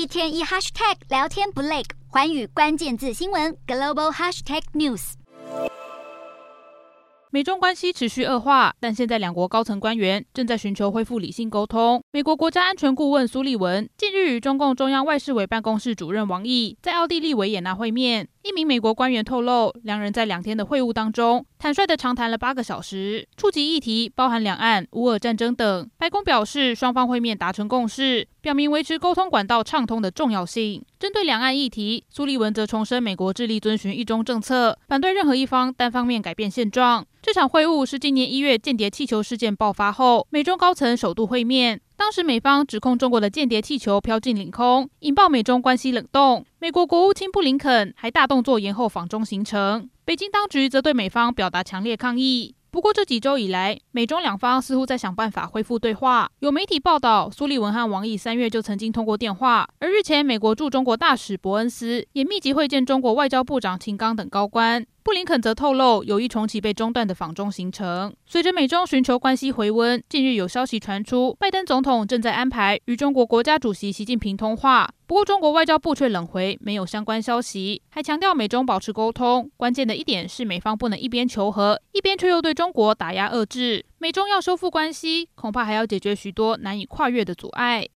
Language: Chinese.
一天一 hashtag 聊天不累，环宇关键字新闻 global hashtag news。美中关系持续恶化，但现在两国高层官员正在寻求恢复理性沟通。美国国家安全顾问苏利文近日与中共中央外事委办公室主任王毅在奥地利维也纳会面。一名美国官员透露，两人在两天的会晤当中，坦率地长谈了八个小时，触及议题包含两岸、乌俄战争等。白宫表示，双方会面达成共识，表明维持沟通管道畅通的重要性。针对两岸议题，苏利文则重申美国致力遵循一中政策，反对任何一方单方面改变现状。这场会晤是今年一月间谍气球事件爆发后，美中高层首度会面。当时美方指控中国的间谍气球飘进领空，引爆美中关系冷冻。美国国务卿布林肯还大动作延后访中行程。北京当局则对美方表达强烈抗议。不过这几周以来，美中两方似乎在想办法恢复对话。有媒体报道，苏利文和王毅三月就曾经通过电话，而日前美国驻中国大使伯恩斯也密集会见中国外交部长秦刚等高官。布林肯则透露，有意重启被中断的访中行程。随着美中寻求关系回温，近日有消息传出，拜登总统正在安排与中国国家主席习近平通话。不过，中国外交部却冷回没有相关消息，还强调美中保持沟通。关键的一点是，美方不能一边求和，一边却又对中国打压遏制。美中要修复关系，恐怕还要解决许多难以跨越的阻碍。